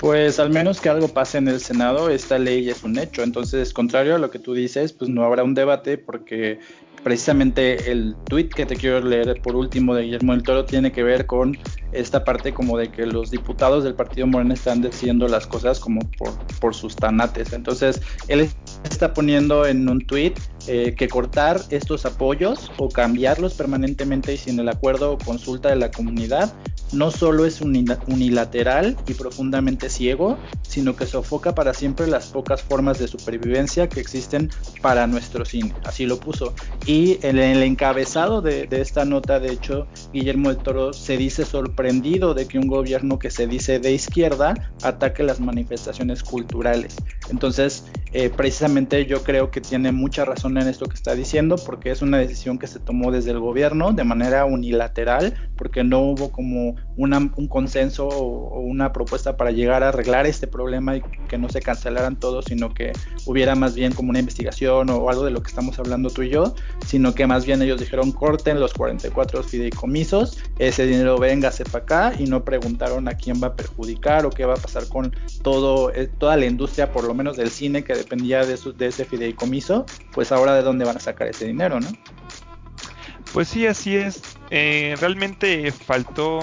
Speaker 1: Pues al menos que algo pase en el Senado, esta ley es un hecho. Entonces, contrario a lo que tú dices, pues no habrá un debate porque precisamente el tweet que te quiero leer por último de Guillermo del Toro tiene que ver con esta parte como de que los diputados del partido Morena están decidiendo las cosas como por, por sus tanates. Entonces, él está poniendo en un tweet eh, que cortar estos apoyos o cambiarlos permanentemente y sin el acuerdo o consulta de la comunidad no solo es unilateral y profundamente ciego, sino que sofoca para siempre las pocas formas de supervivencia que existen para nuestro cine. Así lo puso. Y en el encabezado de, esta nota, de hecho, Guillermo del Toro se dice sorprendido de que un gobierno que se dice de izquierda ataque las manifestaciones culturales. Entonces, eh, precisamente yo creo que tiene mucha razón en esto que está diciendo, porque es una decisión que se tomó desde el gobierno de manera unilateral, porque no hubo como un consenso o, una propuesta para llegar a arreglar este problema y que no se cancelaran todos, sino que hubiera más bien como una investigación o algo de lo que estamos hablando tú y yo, sino que más bien ellos dijeron corten los 44 fideicomisos, ese dinero véngase para acá y no preguntaron a quién va a perjudicar o qué va a pasar con todo, eh, toda la industria, por lo menos del cine que dependía de, de ese fideicomiso, pues ahora de dónde van a sacar ese dinero, ¿no?
Speaker 2: Pues sí, así es. Eh, realmente faltó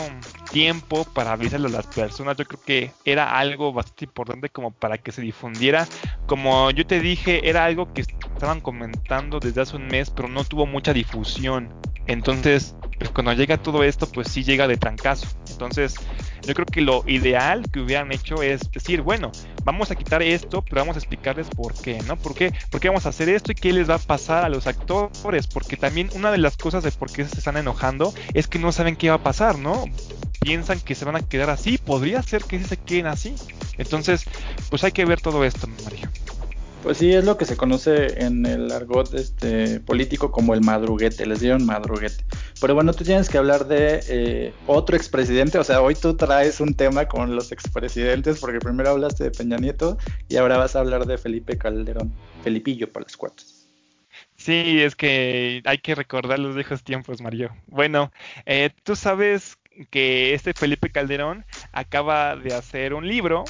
Speaker 2: tiempo para avisarle a las personas. Yo creo que era algo bastante importante como para que se difundiera. Como yo te dije, era algo que estaban comentando desde hace un mes, pero no tuvo mucha difusión. Entonces, pues cuando llega todo esto, pues sí llega de trancazo. Entonces, yo creo que lo ideal que hubieran hecho es decir, bueno, vamos a quitar esto, pero vamos a explicarles por qué, ¿no? ¿Por qué, por qué vamos a hacer esto y qué les va a pasar a los actores? Porque también una de las cosas de por qué se están enojando es que no saben qué va a pasar, ¿no? Piensan que se van a quedar así, podría ser que se queden así. Entonces, pues hay que ver todo esto, Mario.
Speaker 1: Pues sí, es lo que se conoce en el argot este, político como el madruguete, les dieron madruguete. Pero bueno, tú tienes que hablar de eh, otro expresidente, o sea, hoy tú traes un tema con los expresidentes, porque primero hablaste de Peña Nieto y ahora vas a hablar de Felipe Calderón, Felipillo para los cuartos.
Speaker 2: Sí, es que hay que recordar los viejos tiempos, Mario. Bueno, eh, tú sabes que este Felipe Calderón acaba de hacer un libro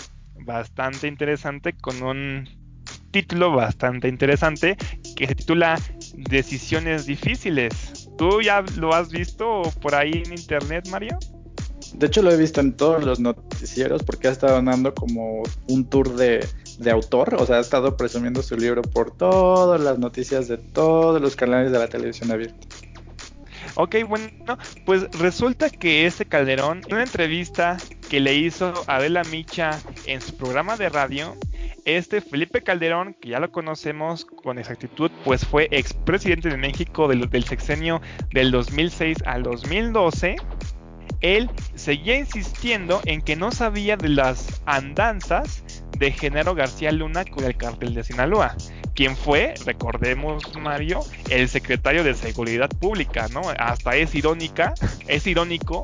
Speaker 2: bastante interesante con un título bastante interesante que se titula Decisiones difíciles. ¿Tú ya lo has visto por ahí en internet, Mario?
Speaker 1: De hecho lo he visto en todos los noticieros porque ha estado dando como un tour de, de autor, o sea, ha estado presumiendo su libro por todas las noticias de todos los canales de la televisión abierta.
Speaker 2: Ok, bueno, pues resulta que este Calderón, en una entrevista que le hizo Adela Micha en su programa de radio, este Felipe Calderón, que ya lo conocemos con exactitud, pues fue expresidente de México del, sexenio del 2006 al 2012 él seguía insistiendo en que no sabía de las andanzas de Genaro García Luna con el cartel de Sinaloa, quien fue, recordemos Mario, el secretario de Seguridad Pública, ¿no? Hasta es irónica, es irónico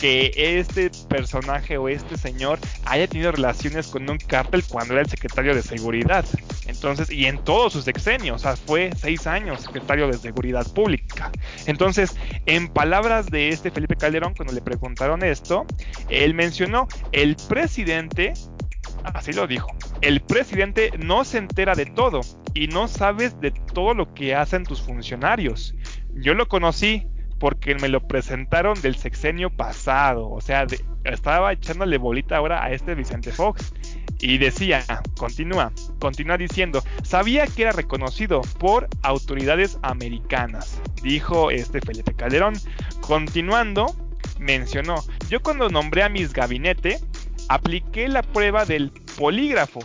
Speaker 2: que este personaje o este señor haya tenido relaciones con un cártel cuando era el secretario de seguridad. Entonces, y en todos sus sexenios, o sea, fue seis años secretario de seguridad pública. Entonces, en palabras de este Felipe Calderón, cuando le preguntaron esto, él mencionó, el presidente, así lo dijo, el presidente no se entera de todo y no sabes de todo lo que hacen tus funcionarios. Yo lo conocí, porque me lo presentaron del sexenio pasado. O sea, estaba echándole bolita ahora a este Vicente Fox. Y decía, continúa, continúa diciendo, sabía que era reconocido por autoridades americanas, dijo este Felipe Calderón. Continuando, mencionó, yo cuando nombré a mis gabinete, apliqué la prueba del polígrafo.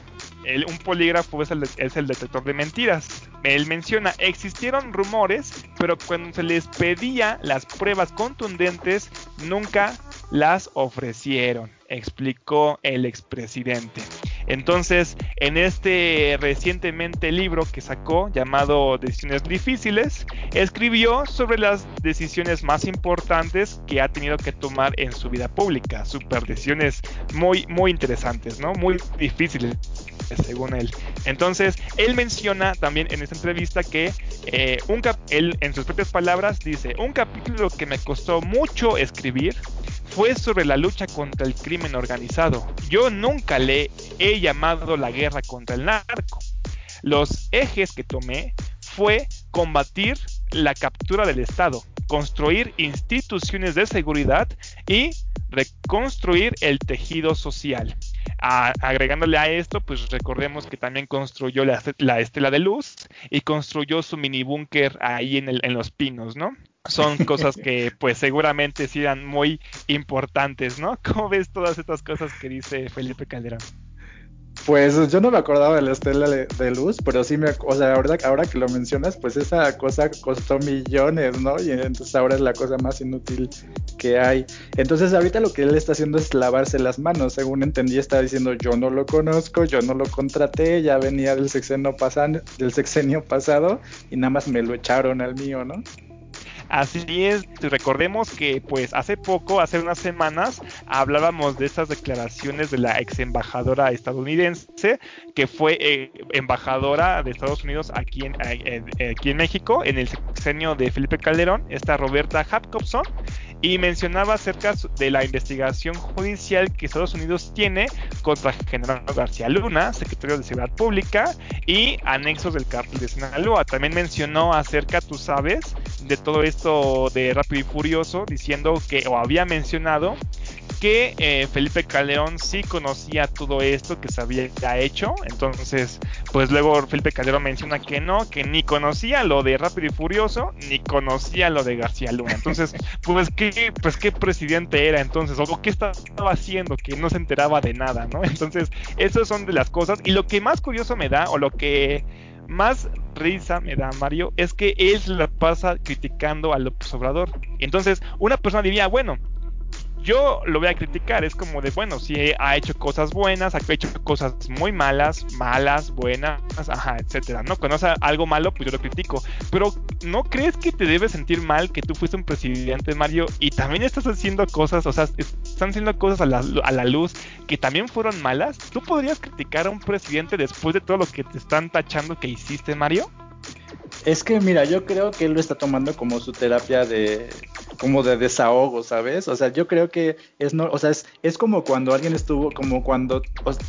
Speaker 2: un polígrafo es el detector de mentiras él menciona, existieron rumores, pero cuando se les pedía las pruebas contundentes, nunca las ofrecieron, explicó el expresidente. Entonces, en este recientemente libro que sacó llamado Decisiones Difíciles, escribió sobre las decisiones más importantes que ha tenido que tomar en su vida pública, super decisiones muy muy interesantes, ¿no? Muy difíciles según él. Entonces, él menciona también en esta entrevista que eh, un él, en sus propias palabras, dice, un capítulo que me costó mucho escribir fue sobre la lucha contra el crimen organizado. Yo nunca le he llamado la guerra contra el narco. Los ejes que tomé fue combatir la captura del Estado, construir instituciones de seguridad y reconstruir el tejido social. Agregándole a esto, pues recordemos que también construyó la, estela de luz y construyó su mini búnker ahí en, en los pinos, ¿no? son <laughs> cosas que pues seguramente serán muy importantes, ¿no? <laughs> ¿Cómo ves todas estas cosas que dice Felipe Calderón?
Speaker 1: Pues yo no me acordaba de la estela de luz, pero sí me, o sea, ahora, ahora que lo mencionas, pues esa cosa costó millones, ¿no? Y entonces ahora es la cosa más inútil que hay. Entonces ahorita lo que él está haciendo es lavarse las manos, según entendí, está diciendo yo no lo conozco, yo no lo contraté, ya venía del sexenio, pasan, del sexenio pasado y nada más me lo echaron al mío, ¿no?
Speaker 2: Así es, recordemos que pues hace poco, hace unas semanas, hablábamos de estas declaraciones de la ex embajadora estadounidense, que fue eh, embajadora de Estados Unidos aquí en, eh, eh, aquí en México, en el sexenio de Felipe Calderón, esta Roberta Jacobson, y mencionaba acerca de la investigación judicial que Estados Unidos tiene contra General García Luna, secretario de Seguridad Pública, y anexos del cártel de Sinaloa. También mencionó acerca, tú sabes, de todo esto de Rápido y Furioso, diciendo que, o había mencionado, que eh, Felipe Calderón sí conocía todo esto que se había hecho. Entonces, pues luego Felipe Calderón menciona que no, que ni conocía lo de Rápido y Furioso, ni conocía lo de García Luna. Entonces, <laughs> pues qué, pues qué presidente era entonces, o qué estaba haciendo que no se enteraba de nada, ¿no? Entonces, esas son de las cosas. Y lo que más curioso me da, o lo que más risa me da Mario es que él la pasa criticando a López Obrador. Entonces, una persona diría, bueno, yo lo voy a criticar, es como de, bueno, si ha hecho cosas buenas, ha hecho cosas muy malas, malas, buenas, ajá, etcétera, ¿no? Cuando hace algo malo, pues yo lo critico. Pero, ¿no crees que te debes sentir mal que tú fuiste un presidente, Mario, y también estás haciendo cosas, o sea, están haciendo cosas a la, a la luz que también fueron malas? ¿Tú podrías criticar a un presidente después de todo lo que te están tachando que hiciste, Mario?
Speaker 1: Es que mira, yo creo que él lo está tomando como su terapia de como de desahogo, ¿sabes? O sea, yo creo que es no, o sea, es, es como cuando alguien estuvo, como cuando,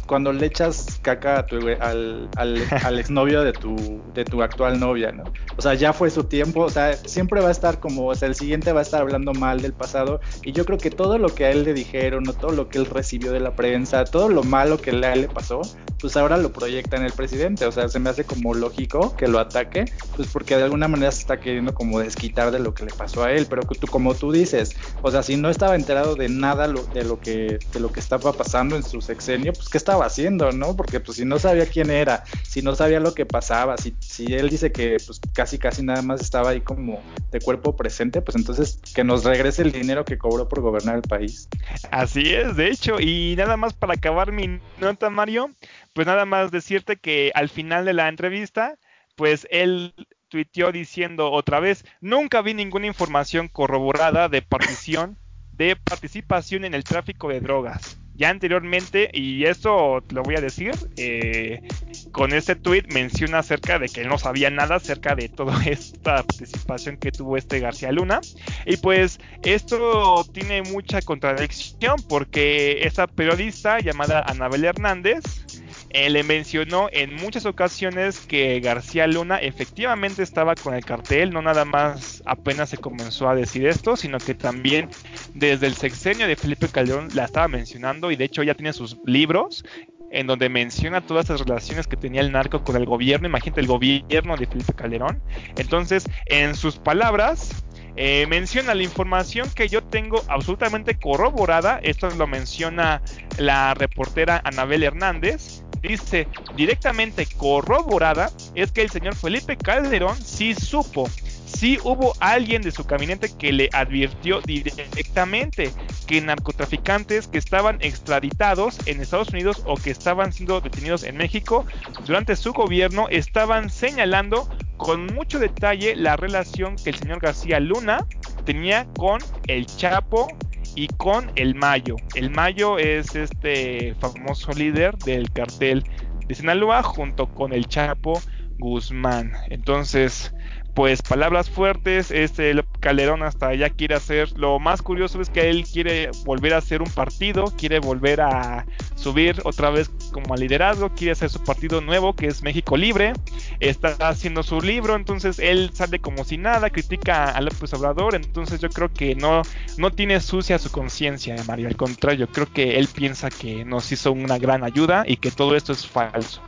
Speaker 1: cuando le echas caca a tu, al, al, <laughs> al exnovio de tu, de tu actual novia, ¿no? O sea, ya fue su tiempo, o sea, siempre va a estar como, o sea, el siguiente va a estar hablando mal del pasado, y yo creo que todo lo que a él le dijeron, o todo lo que él recibió de la prensa, todo lo malo que a él le pasó, pues ahora lo proyecta en el presidente, o sea, se me hace como lógico que lo ataque, pues porque de alguna manera se está queriendo como desquitar de lo que le pasó a él, pero tú, como tú dices, o sea, si no estaba enterado de nada de lo que de lo que estaba pasando en su sexenio, pues qué estaba haciendo, ¿no? Porque pues si no sabía quién era, si no sabía lo que pasaba, si, si él dice que pues casi casi nada más estaba ahí como de cuerpo presente, pues entonces que nos regrese el dinero que cobró por gobernar el país.
Speaker 2: Así es, de hecho, y nada más para acabar mi nota, Mario, pues nada más decirte que al final de la entrevista, pues él tuiteó diciendo otra vez, nunca vi ninguna información corroborada de participación, de participación en el tráfico de drogas. Ya anteriormente, y esto lo voy a decir, eh, con este tweet menciona acerca de que él no sabía nada acerca de toda <laughs> esta participación que tuvo este García Luna. Y pues esto tiene mucha contradicción porque esta periodista llamada Anabel Hernández eh, le mencionó en muchas ocasiones que García Luna efectivamente estaba con el cartel, no nada más apenas se comenzó a decir esto, sino que también desde el sexenio de Felipe Calderón la estaba mencionando y de hecho ya tiene sus libros en donde menciona todas las relaciones que tenía el narco con el gobierno, imagínate el gobierno de Felipe Calderón. Entonces, en sus palabras, eh, menciona la información que yo tengo absolutamente corroborada, esto lo menciona la reportera Anabel Hernández, dice directamente corroborada es que el señor Felipe Calderón sí supo, sí hubo alguien de su gabinete que le advirtió directamente que narcotraficantes que estaban extraditados en Estados Unidos o que estaban siendo detenidos en México durante su gobierno estaban señalando con mucho detalle la relación que el señor García Luna tenía con el Chapo y con el Mayo. El Mayo es este famoso líder del cartel de Sinaloa junto con el Chapo Guzmán. Entonces, pues palabras fuertes, este Calderón hasta allá quiere hacer, lo más curioso es que él quiere volver a hacer un partido, quiere volver a subir otra vez como a liderazgo, quiere hacer su partido nuevo que es México Libre, está haciendo su libro, entonces él sale como si nada, critica a López Obrador, entonces yo creo que no, no tiene sucia su conciencia, Mario, al contrario, creo que él piensa que nos hizo una gran ayuda y que todo esto es falso.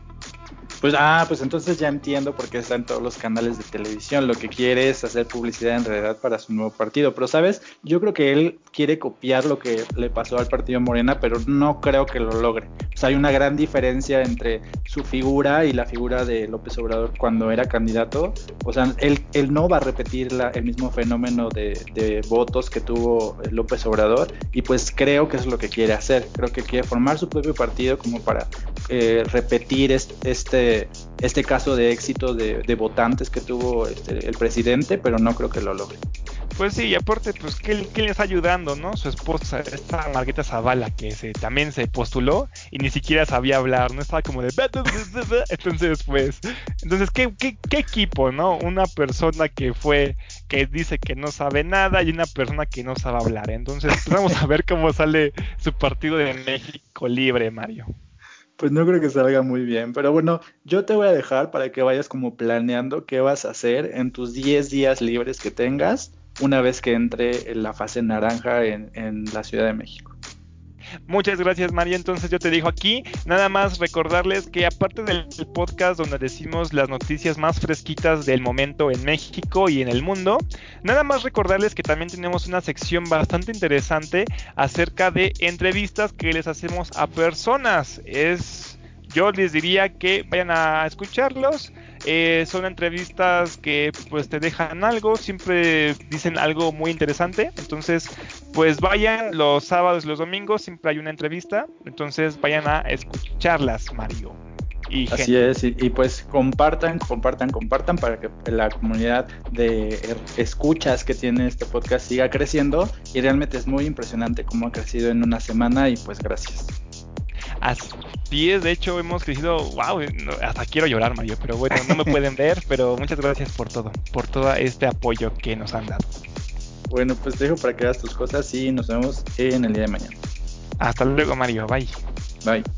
Speaker 1: Pues, ah, pues entonces ya entiendo por qué está en todos los canales de televisión. Lo que quiere es hacer publicidad en realidad para su nuevo partido. Pero, ¿sabes? Yo creo que él quiere copiar lo que le pasó al partido Morena, pero no creo que lo logre. O sea, hay una gran diferencia entre su figura y la figura de López Obrador cuando era candidato. O sea, él, él no va a repetir el mismo fenómeno de, votos que tuvo López Obrador. Y pues creo que es lo que quiere hacer. Creo que quiere formar su propio partido como para eh, repetir este, este, este caso de éxito de, votantes que tuvo este, el presidente, pero no creo que lo logre.
Speaker 2: Pues sí, y aparte, pues, ¿qué, ¿qué, le está ayudando, no? Su esposa, esta Marguerite Zavala, que se, también se postuló y ni siquiera sabía hablar, ¿no? Estaba como de... Entonces, pues, entonces, ¿qué, qué, qué equipo, no? Una persona que fue, que dice que no sabe nada y una persona que no sabe hablar. Entonces, pues, vamos a ver cómo sale su partido de México libre, Mario.
Speaker 1: Pues no creo que salga muy bien, pero bueno, yo te voy a dejar para que vayas como planeando qué vas a hacer en tus 10 días libres que tengas una vez que entre en la fase naranja en, en la Ciudad de México.
Speaker 2: Muchas gracias María, entonces yo te digo aquí, nada más recordarles que aparte del podcast donde decimos las noticias más fresquitas del momento en México y en el mundo, nada más recordarles que también tenemos una sección bastante interesante acerca de entrevistas que les hacemos a personas. Es yo les diría que vayan a escucharlos. Eh, son entrevistas que pues te dejan algo, siempre dicen algo muy interesante. Entonces, pues vayan los sábados y los domingos, siempre hay una entrevista. Entonces vayan a escucharlas, Mario.
Speaker 1: Y Así es, y, y, pues compartan, compartan, compartan para que la comunidad de escuchas que tiene este podcast siga creciendo y realmente es muy impresionante cómo ha crecido en una semana y pues gracias.
Speaker 2: Así es, de hecho hemos crecido, wow, hasta quiero llorar Mario, pero bueno, no me pueden ver, <laughs> pero muchas gracias por todo, por todo este apoyo que nos han dado.
Speaker 1: Bueno, pues te dejo para que hagas tus cosas y nos vemos en el día de mañana.
Speaker 2: Hasta luego Mario, bye.
Speaker 1: Bye.